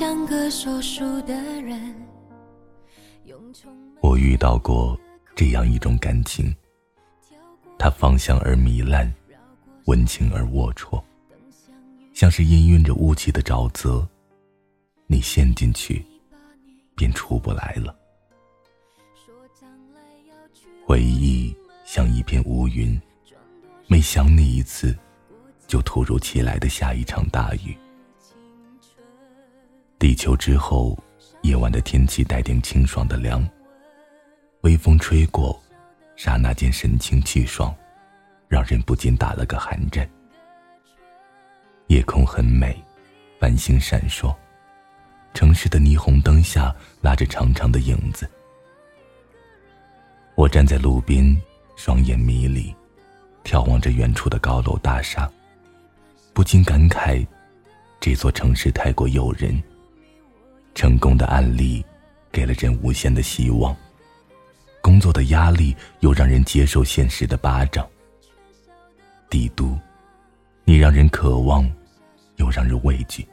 像个说书的人。我遇到过这样一种感情，它芳香而糜烂，温情而龌龊，像是氤氲着雾气的沼泽，你陷进去，便出不来了。回忆像一片乌云，每想你一次，就突如其来的下一场大雨。地球之后，夜晚的天气带点清爽的凉。微风吹过，刹那间神清气爽，让人不禁打了个寒颤。夜空很美，繁星闪烁，城市的霓虹灯下拉着长长的影子。我站在路边，双眼迷离，眺望着远处的高楼大厦，不禁感慨：这座城市太过诱人。成功的案例，给了人无限的希望；工作的压力，又让人接受现实的巴掌。帝都，你让人渴望，又让人畏惧。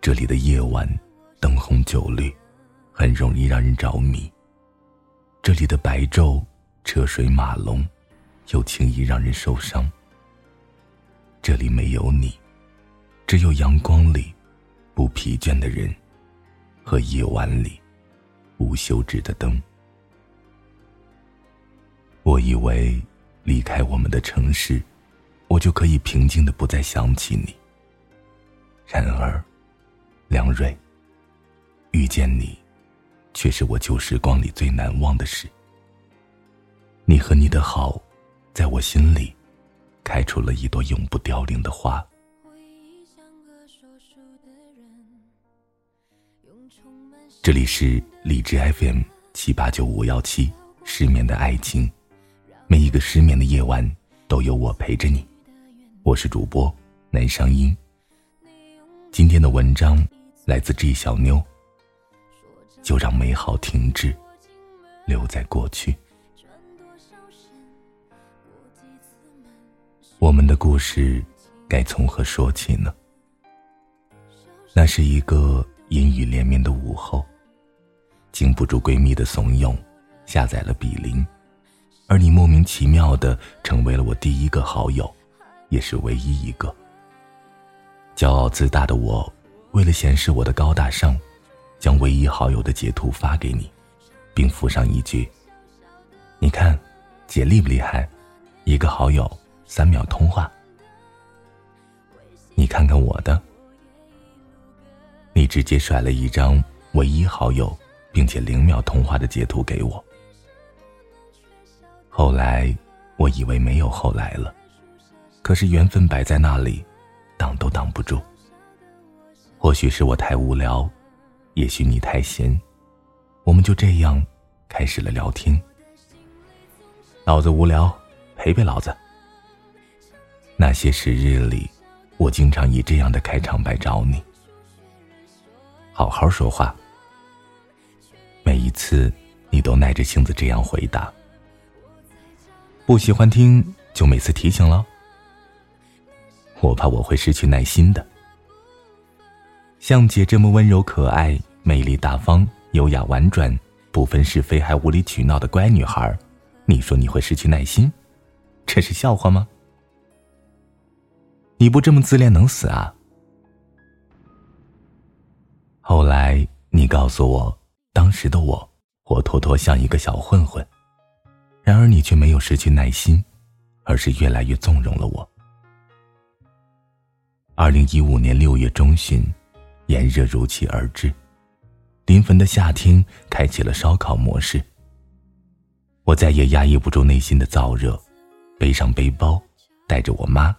这里的夜晚，灯红酒绿，很容易让人着迷。这里的白昼车水马龙，又轻易让人受伤。这里没有你，只有阳光里不疲倦的人，和夜晚里无休止的灯。我以为离开我们的城市，我就可以平静的不再想起你。然而，梁瑞，遇见你。却是我旧时光里最难忘的事。你和你的好，在我心里，开出了一朵永不凋零的花。这里是荔枝 FM 七八九五幺七，失眠的爱情，每一个失眠的夜晚都有我陪着你。我是主播南商英。今天的文章来自 G 小妞。就让美好停滞，留在过去。我们的故事该从何说起呢？那是一个阴雨连绵的午后，经不住闺蜜的怂恿，下载了比邻，而你莫名其妙的成为了我第一个好友，也是唯一一个。骄傲自大的我，为了显示我的高大上。将唯一好友的截图发给你，并附上一句：“你看，姐厉不厉害？一个好友，三秒通话。你看看我的。”你直接甩了一张唯一好友，并且零秒通话的截图给我。后来我以为没有后来了，可是缘分摆在那里，挡都挡不住。或许是我太无聊。也许你太闲，我们就这样开始了聊天。老子无聊，陪陪老子。那些时日里，我经常以这样的开场白找你。好好说话。一次，你都耐着性子这样回答。不喜欢听，就每次提醒了。我怕我会失去耐心的。像姐这么温柔可爱、美丽大方、优雅婉转、不分是非还无理取闹的乖女孩，你说你会失去耐心？这是笑话吗？你不这么自恋能死啊？后来你告诉我，当时的我活脱脱像一个小混混，然而你却没有失去耐心，而是越来越纵容了我。二零一五年六月中旬。炎热如期而至，临汾的夏天开启了烧烤模式。我再也压抑不住内心的燥热，背上背包，带着我妈，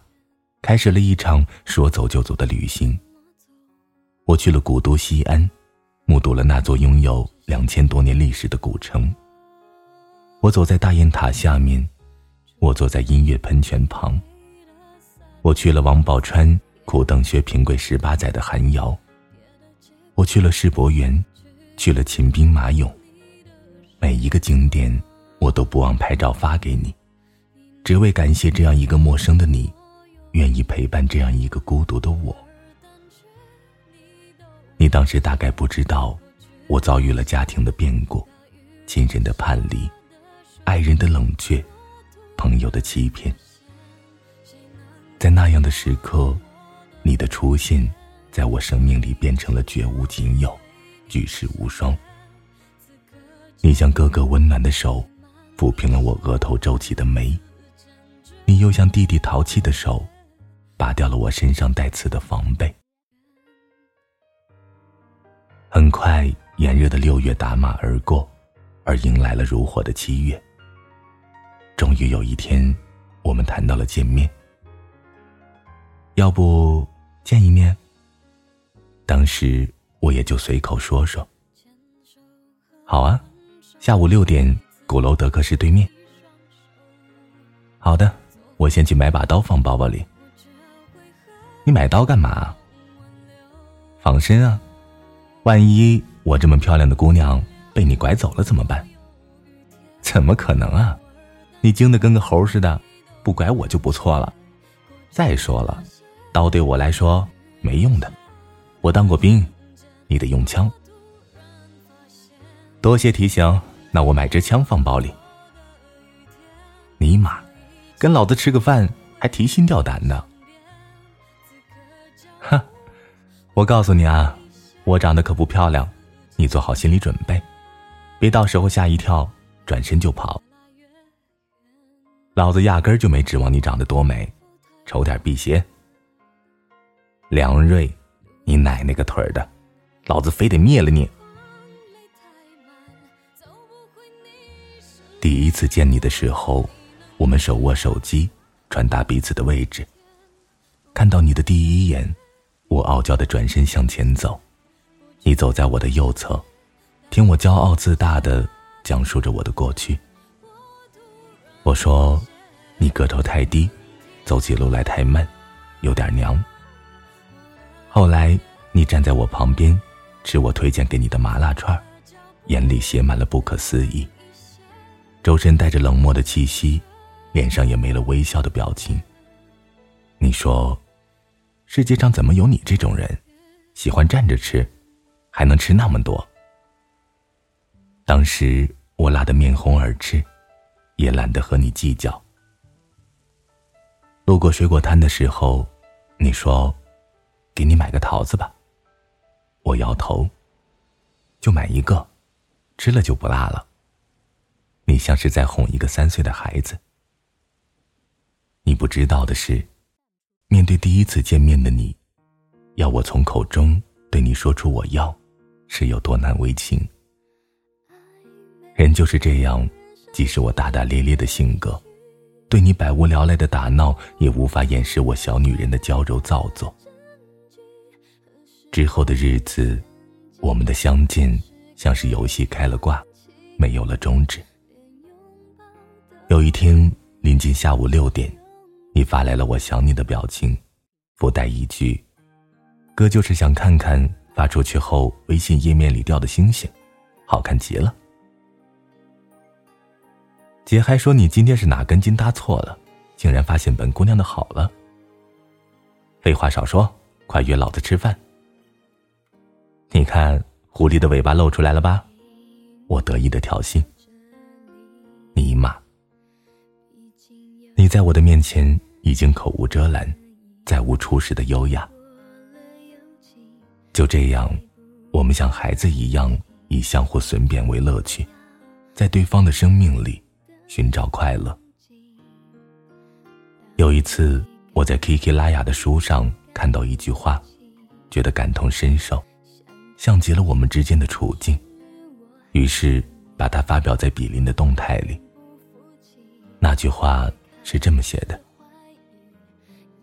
开始了一场说走就走的旅行。我去了古都西安，目睹了那座拥有两千多年历史的古城。我走在大雁塔下面，我坐在音乐喷泉旁。我去了王宝钏、苦等薛平贵十八载的寒窑。我去了世博园，去了秦兵马俑，每一个景点我都不忘拍照发给你，只为感谢这样一个陌生的你，愿意陪伴这样一个孤独的我。你当时大概不知道，我遭遇了家庭的变故，亲人的叛离，爱人的冷却，朋友的欺骗。在那样的时刻，你的出现，在我生命里变成了绝无仅有，举世无双。你像哥哥温暖的手，抚平了我额头皱起的眉；你又像弟弟淘气的手，拔掉了我身上带刺的防备。很快，炎热的六月打马而过，而迎来了如火的七月。终于有一天，我们谈到了见面。要不见一面？当时我也就随口说说。好啊，下午六点，鼓楼德克士对面。好的，我先去买把刀放包包里。你买刀干嘛？防身啊，万一我这么漂亮的姑娘被你拐走了怎么办？怎么可能啊？你精的跟个猴似的，不拐我就不错了。再说了。刀对我来说没用的，我当过兵，你得用枪。多谢提醒，那我买支枪放包里。尼玛，跟老子吃个饭还提心吊胆的。哼，我告诉你啊，我长得可不漂亮，你做好心理准备，别到时候吓一跳，转身就跑。老子压根儿就没指望你长得多美，丑点辟邪。梁瑞，你奶奶个腿儿的！老子非得灭了你！第一次见你的时候，我们手握手机，传达彼此的位置。看到你的第一眼，我傲娇的转身向前走，你走在我的右侧，听我骄傲自大的讲述着我的过去。我说，你个头太低，走起路来太慢，有点娘。后来，你站在我旁边，吃我推荐给你的麻辣串眼里写满了不可思议。周身带着冷漠的气息，脸上也没了微笑的表情。你说，世界上怎么有你这种人，喜欢站着吃，还能吃那么多？当时我辣得面红耳赤，也懒得和你计较。路过水果摊的时候，你说。给你买个桃子吧。我摇头。就买一个，吃了就不辣了。你像是在哄一个三岁的孩子。你不知道的是，面对第一次见面的你，要我从口中对你说出我要，是有多难为情。人就是这样，即使我大大咧咧的性格，对你百无聊赖的打闹，也无法掩饰我小女人的娇柔造作。之后的日子，我们的相见像是游戏开了挂，没有了终止。有一天临近下午六点，你发来了“我想你”的表情，附带一句：“哥就是想看看发出去后微信页面里掉的星星，好看极了。”姐还说你今天是哪根筋搭错了，竟然发现本姑娘的好了。废话少说，快约老子吃饭。你看，狐狸的尾巴露出来了吧？我得意的挑衅。尼玛！你在我的面前已经口无遮拦，再无初始的优雅。就这样，我们像孩子一样，以相互损贬为乐趣，在对方的生命里寻找快乐。有一次，我在 Kiki 拉雅的书上看到一句话，觉得感同身受。像极了我们之间的处境，于是把它发表在比邻的动态里。那句话是这么写的：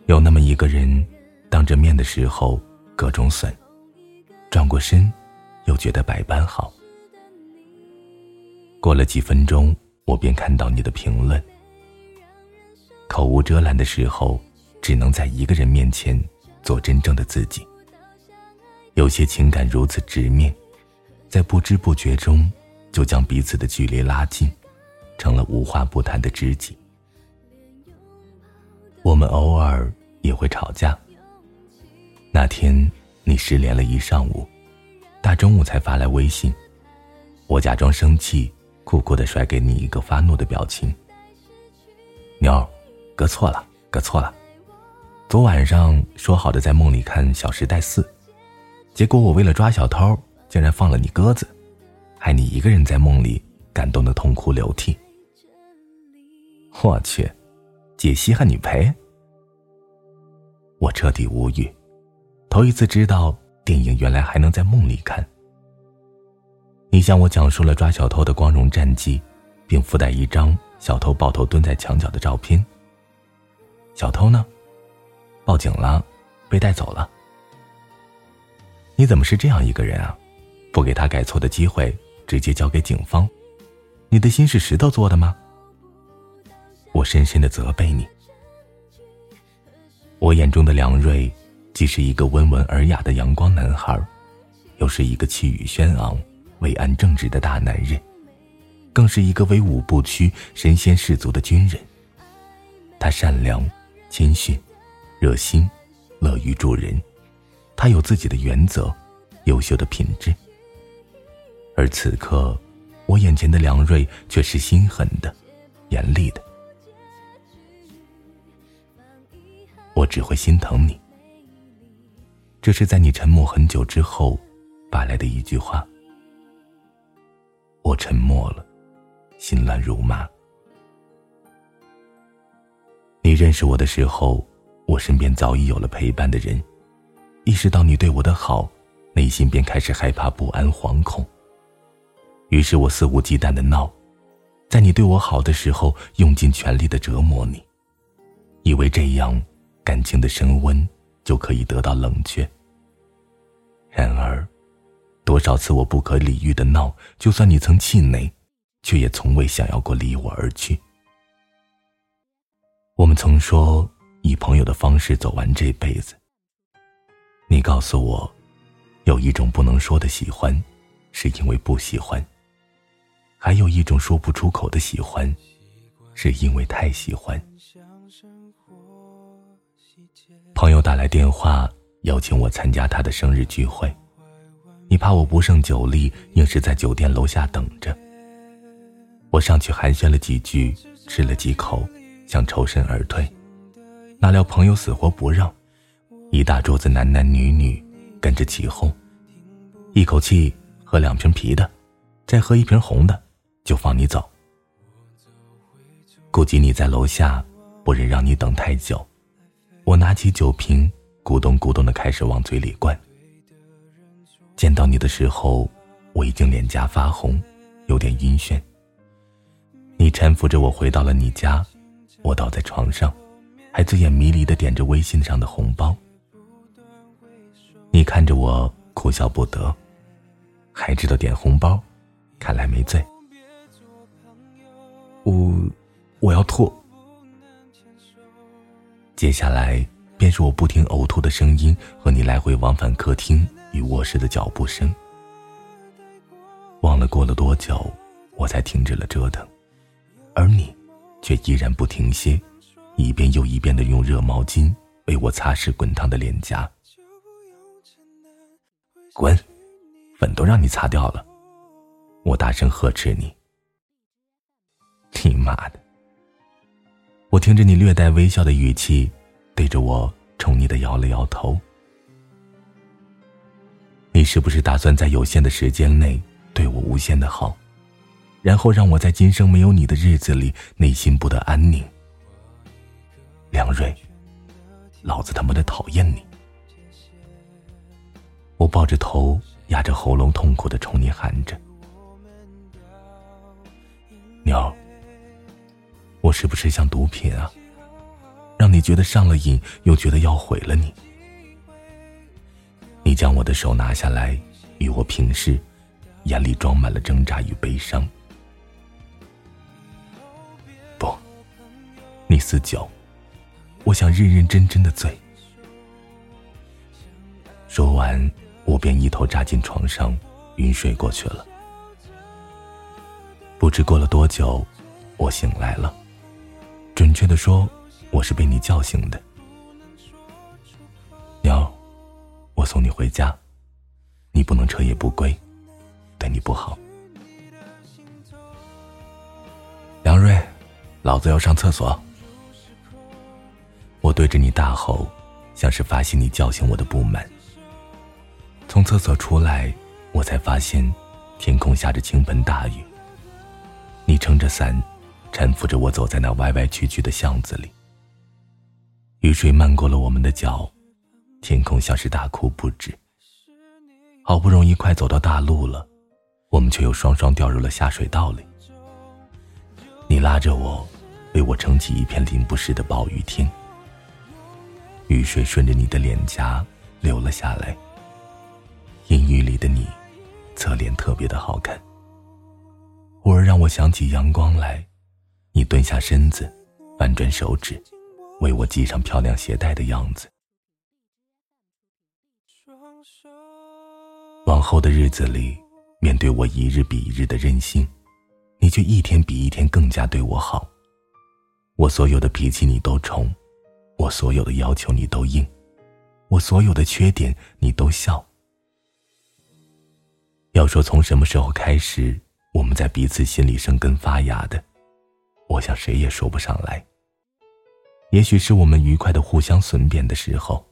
有那么一个人，当着面的时候各种损，转过身又觉得百般好。过了几分钟，我便看到你的评论。口无遮拦的时候，只能在一个人面前做真正的自己。有些情感如此直面，在不知不觉中就将彼此的距离拉近，成了无话不谈的知己。我们偶尔也会吵架。那天你失联了一上午，大中午才发来微信，我假装生气，酷酷的甩给你一个发怒的表情。妞，哥错了，哥错了。昨晚上说好的在梦里看《小时代四》，结果我为了抓小偷，竟然放了你鸽子，害你一个人在梦里感动的痛哭流涕。我去，姐稀罕你赔？我彻底无语，头一次知道。电影原来还能在梦里看。你向我讲述了抓小偷的光荣战绩，并附带一张小偷抱头蹲在墙角的照片。小偷呢？报警了，被带走了。你怎么是这样一个人啊？不给他改错的机会，直接交给警方？你的心是石头做的吗？我深深的责备你。我眼中的梁瑞。既是一个温文尔雅的阳光男孩，又是一个气宇轩昂、伟岸正直的大男人，更是一个威武不屈、身先士卒的军人。他善良、谦逊、热心、乐于助人，他有自己的原则、优秀的品质。而此刻，我眼前的梁瑞却是心狠的、严厉的。我只会心疼你。这是在你沉默很久之后，发来的一句话。我沉默了，心乱如麻。你认识我的时候，我身边早已有了陪伴的人。意识到你对我的好，内心便开始害怕、不安、惶恐。于是我肆无忌惮的闹，在你对我好的时候，用尽全力的折磨你，以为这样感情的升温。就可以得到冷却。然而，多少次我不可理喻的闹，就算你曾气馁，却也从未想要过离我而去。我们曾说以朋友的方式走完这辈子。你告诉我，有一种不能说的喜欢，是因为不喜欢；还有一种说不出口的喜欢，是因为太喜欢。朋友打来电话邀请我参加他的生日聚会，你怕我不胜酒力，硬是在酒店楼下等着。我上去寒暄了几句，吃了几口，想抽身而退，哪料朋友死活不让，一大桌子男男女女跟着起哄，一口气喝两瓶啤的，再喝一瓶红的，就放你走。顾及你在楼下，不忍让你等太久。我拿起酒瓶，咕咚咕咚的开始往嘴里灌。见到你的时候，我已经脸颊发红，有点晕眩。你搀扶着我回到了你家，我倒在床上，还醉眼迷离的点着微信上的红包。你看着我哭笑不得，还知道点红包，看来没醉。我，我要吐。接下来便是我不停呕吐的声音和你来回往返客厅与卧室的脚步声。忘了过了多久，我才停止了折腾，而你，却依然不停歇，一遍又一遍的用热毛巾为我擦拭滚烫的脸颊。滚，粉都让你擦掉了！我大声呵斥你。你妈的！我听着你略带微笑的语气，对着我宠溺的摇了摇头。你是不是打算在有限的时间内对我无限的好，然后让我在今生没有你的日子里内心不得安宁？梁瑞，老子他妈的讨厌你！我抱着头，压着喉咙，痛苦的冲你喊着：“鸟。”我是不是像毒品啊？让你觉得上了瘾，又觉得要毁了你。你将我的手拿下来，与我平视，眼里装满了挣扎与悲伤。不，你似酒，我想认认真真的醉。说完，我便一头扎进床上，晕睡过去了。不知过了多久，我醒来了。准确的说，我是被你叫醒的。鸟，我送你回家，你不能彻夜不归，对你不好。梁瑞，老子要上厕所。我对着你大吼，像是发泄你叫醒我的不满。从厕所出来，我才发现天空下着倾盆大雨。你撑着伞，搀扶着我走在那歪歪曲曲的巷子里。雨水漫过了我们的脚，天空像是大哭不止。好不容易快走到大路了，我们却又双双掉入了下水道里。你拉着我，为我撑起一片淋不湿的暴雨天。雨水顺着你的脸颊流了下来。阴雨里的你，侧脸特别的好看。忽而让我想起阳光来，你蹲下身子，翻转手指。为我系上漂亮鞋带的样子。往后的日子里，面对我一日比一日的任性，你却一天比一天更加对我好。我所有的脾气你都宠，我所有的要求你都应，我所有的缺点你都笑。要说从什么时候开始，我们在彼此心里生根发芽的，我想谁也说不上来。也许是我们愉快的互相损贬的时候，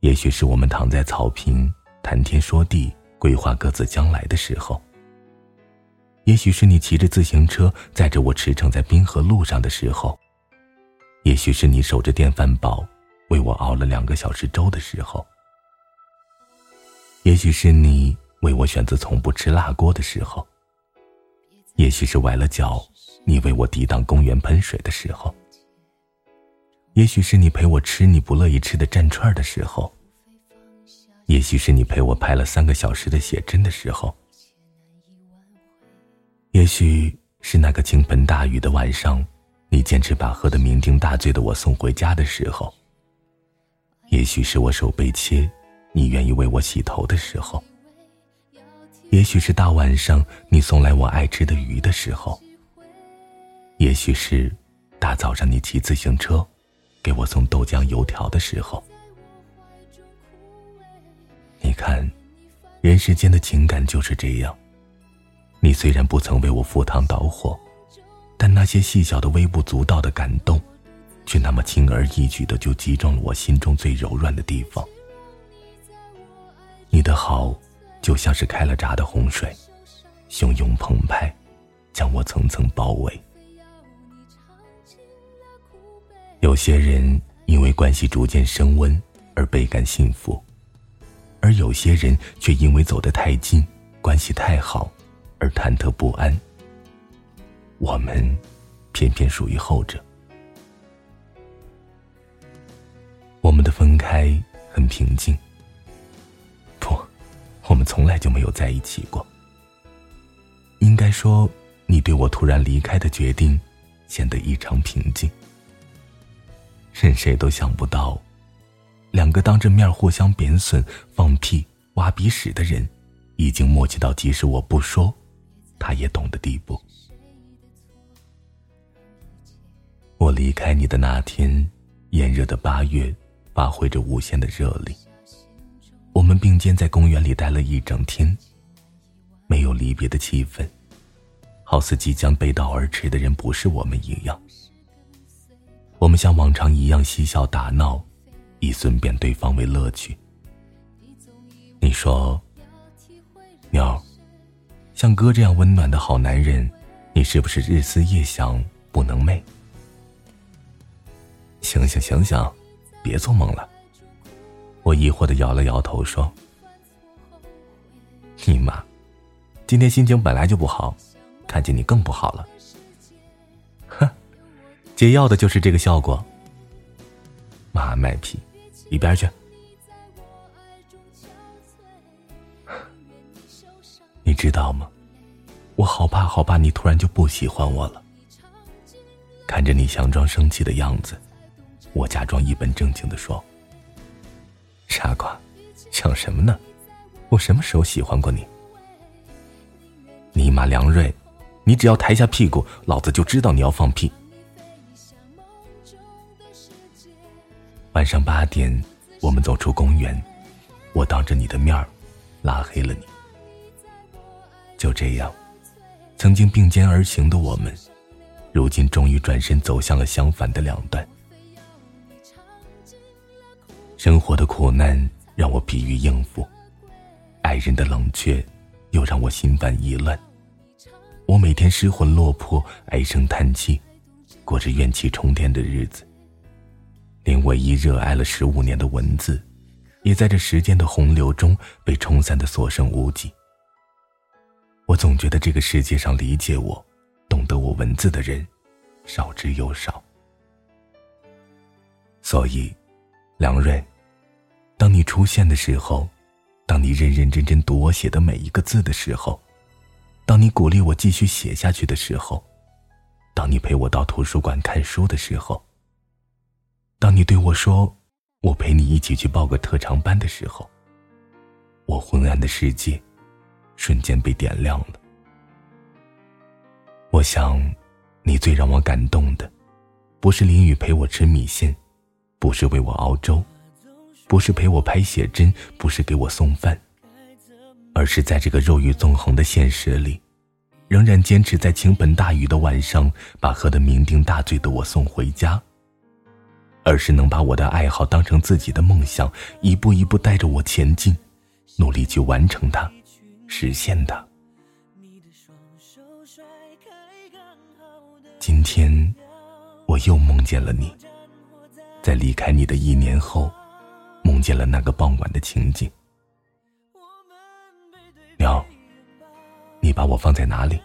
也许是我们躺在草坪谈天说地、规划各自将来的时候，也许是你骑着自行车载着我驰骋在滨河路上的时候，也许是你守着电饭煲为我熬了两个小时粥的时候，也许是你为我选择从不吃辣锅的时候，也许是崴了脚你为我抵挡公园喷水的时候。也许是你陪我吃你不乐意吃的蘸串的时候，也许是你陪我拍了三个小时的写真的时候，也许是那个倾盆大雨的晚上，你坚持把喝得酩酊大醉的我送回家的时候，也许是我手被切，你愿意为我洗头的时候，也许是大晚上你送来我爱吃的鱼的时候，也许是大早上你骑自行车。给我送豆浆油条的时候，你看，人世间的情感就是这样。你虽然不曾为我赴汤蹈火，但那些细小的、微不足道的感动，却那么轻而易举的就击中了我心中最柔软的地方。你的好，就像是开了闸的洪水，汹涌澎湃，将我层层包围。有些人因为关系逐渐升温而倍感幸福，而有些人却因为走得太近，关系太好而忐忑不安。我们偏偏属于后者。我们的分开很平静，不，我们从来就没有在一起过。应该说，你对我突然离开的决定显得异常平静。任谁都想不到，两个当着面互相贬损、放屁、挖鼻屎的人，已经默契到即使我不说，他也懂的地步。我离开你的那天，炎热的八月发挥着无限的热力。我们并肩在公园里待了一整天，没有离别的气氛，好似即将背道而驰的人不是我们一样。我们像往常一样嬉笑打闹，以损贬对方为乐趣。你说，妞，像哥这样温暖的好男人，你是不是日思夜想不能寐？醒醒醒醒，别做梦了。我疑惑的摇了摇头说：“你妈，今天心情本来就不好，看见你更不好了。”解药的就是这个效果。妈卖批，一边去！你知道吗？我好怕，好怕你突然就不喜欢我了。看着你强装生气的样子，我假装一本正经的说：“傻瓜，想什么呢？我什么时候喜欢过你？尼玛梁瑞，你只要抬下屁股，老子就知道你要放屁。”晚上八点，我们走出公园，我当着你的面拉黑了你。就这样，曾经并肩而行的我们，如今终于转身走向了相反的两端。生活的苦难让我疲于应付，爱人的冷却又让我心烦意乱。我每天失魂落魄，唉声叹气，过着怨气冲天的日子。连唯一热爱了十五年的文字，也在这时间的洪流中被冲散的所剩无几。我总觉得这个世界上理解我、懂得我文字的人，少之又少。所以。梁瑞，当你出现的时候，当你认认真真读我写的每一个字的时候，当你鼓励我继续写下去的时候，当你陪我到图书馆看书的时候，当你对我说“我陪你一起去报个特长班”的时候，我昏暗的世界瞬间被点亮了。我想，你最让我感动的，不是淋雨陪我吃米线。不是为我熬粥，不是陪我拍写真，不是给我送饭，而是在这个肉欲纵横的现实里，仍然坚持在倾盆大雨的晚上，把喝得酩酊大醉的我送回家。而是能把我的爱好当成自己的梦想，一步一步带着我前进，努力去完成它，实现它。今天，我又梦见了你。在离开你的一年后，梦见了那个傍晚的情景。鸟，你把我放在哪里？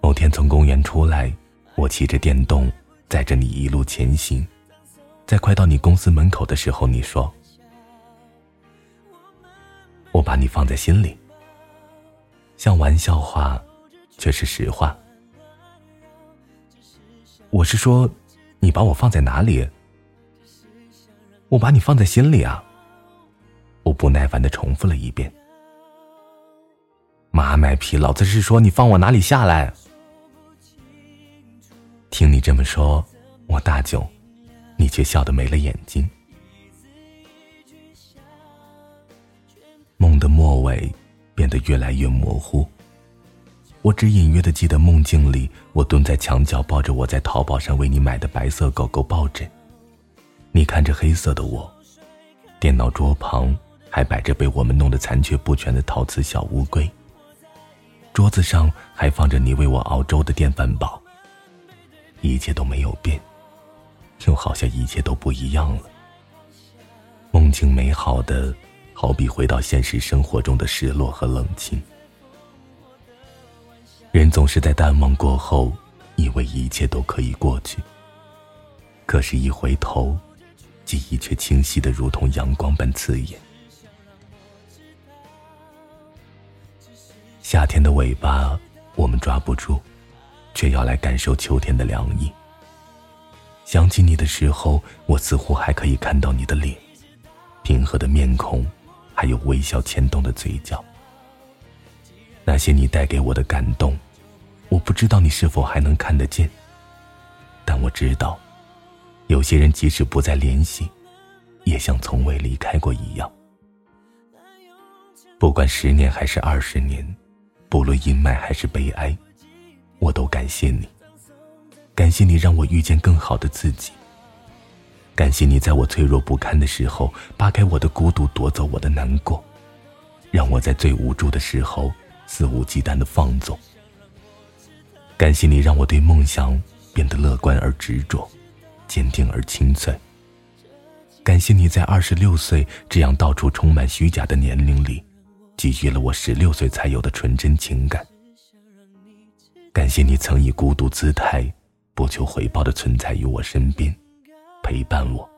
某天从公园出来，我骑着电动载着你一路前行，在快到你公司门口的时候，你说：“我把你放在心里。”像玩笑话，却是实话。我是说。你把我放在哪里？我把你放在心里啊！我不耐烦的重复了一遍。妈卖批！老子是说你放我哪里下来？听你这么说，我大窘，你却笑得没了眼睛。梦的末尾变得越来越模糊。我只隐约的记得梦境里，我蹲在墙角，抱着我在淘宝上为你买的白色狗狗抱枕。你看着黑色的我，电脑桌旁还摆着被我们弄得残缺不全的陶瓷小乌龟。桌子上还放着你为我熬粥的电饭煲。一切都没有变，又好像一切都不一样了。梦境美好的，好比回到现实生活中的失落和冷清。人总是在淡忘过后，以为一切都可以过去。可是，一回头，记忆却清晰的如同阳光般刺眼。夏天的尾巴，我们抓不住，却要来感受秋天的凉意。想起你的时候，我似乎还可以看到你的脸，平和的面孔，还有微笑牵动的嘴角。那些你带给我的感动，我不知道你是否还能看得见。但我知道，有些人即使不再联系，也像从未离开过一样。不管十年还是二十年，不论阴霾还是悲哀，我都感谢你。感谢你让我遇见更好的自己。感谢你在我脆弱不堪的时候，扒开我的孤独，夺走我的难过，让我在最无助的时候。肆无忌惮的放纵。感谢你让我对梦想变得乐观而执着，坚定而清脆。感谢你在二十六岁这样到处充满虚假的年龄里，给予了我十六岁才有的纯真情感。感谢你曾以孤独姿态，不求回报的存在于我身边，陪伴我。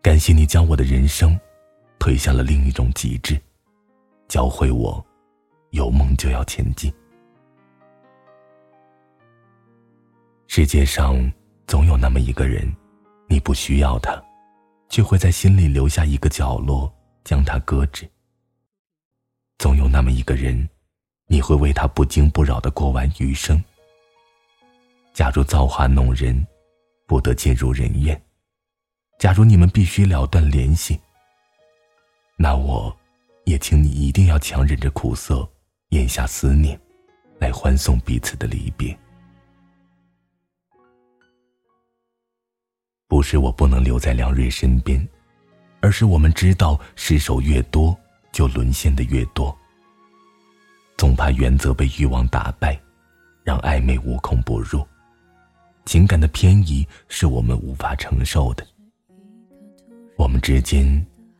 感谢你将我的人生推向了另一种极致，教会我。有梦就要前进。世界上总有那么一个人，你不需要他，却会在心里留下一个角落，将他搁置。总有那么一个人，你会为他不惊不扰的过完余生。假如造化弄人，不得进入人院；假如你们必须了断联系，那我，也请你一定要强忍着苦涩，咽下思念，来欢送彼此的离别。不是我不能留在梁瑞身边，而是我们知道，失手越多，就沦陷的越多。总怕原则被欲望打败，让暧昧无孔不入。情感的偏移是我们无法承受的。我们之间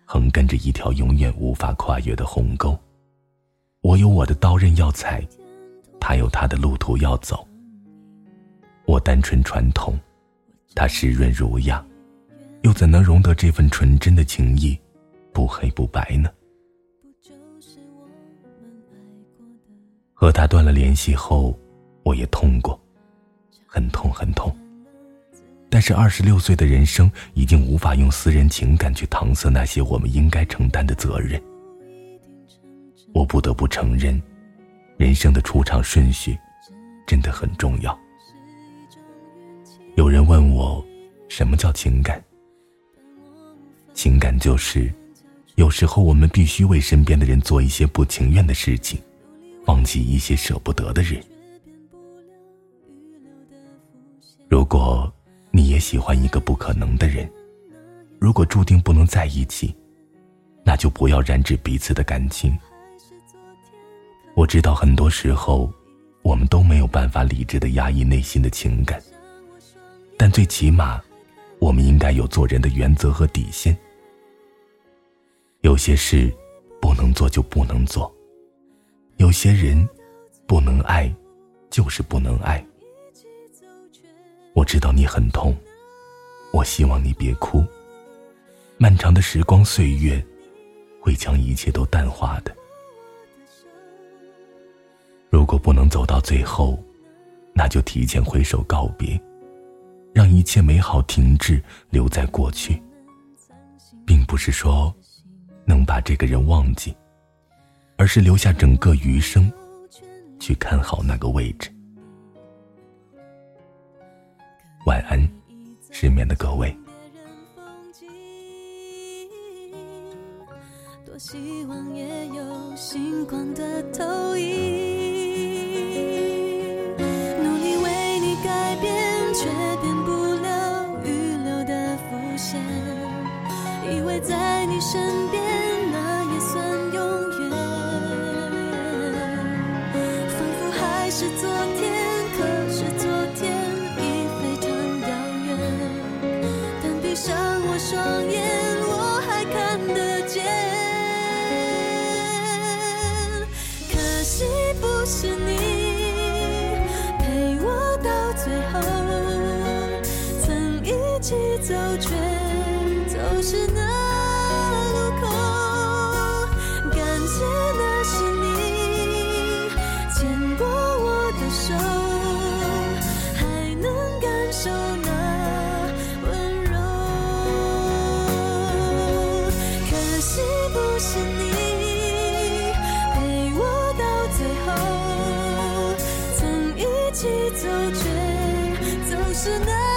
横亘着一条永远无法跨越的鸿沟。我有我的刀刃要踩，他有他的路途要走。我单纯传统，他湿润儒雅，又怎能容得这份纯真的情谊不黑不白呢？和他断了联系后，我也痛过。很痛很痛，但是二十六岁的人生已经无法用私人情感去搪塞那些我们应该承担的责任。我不得不承认，人生的出场顺序真的很重要。有人问我，什么叫情感？情感就是，有时候我们必须为身边的人做一些不情愿的事情，忘记一些舍不得的人。如果你也喜欢一个不可能的人，如果注定不能在一起，那就不要染指彼此的感情。我知道很多时候，我们都没有办法理智的压抑内心的情感，但最起码，我们应该有做人的原则和底线。有些事不能做就不能做，有些人不能爱，就是不能爱。我知道你很痛，我希望你别哭。漫长的时光岁月，会将一切都淡化的。如果不能走到最后，那就提前挥手告别，让一切美好停滞，留在过去。并不是说能把这个人忘记，而是留下整个余生，去看好那个位置。晚安，失眠的各位。多希望也有星光的投影，走却总是难。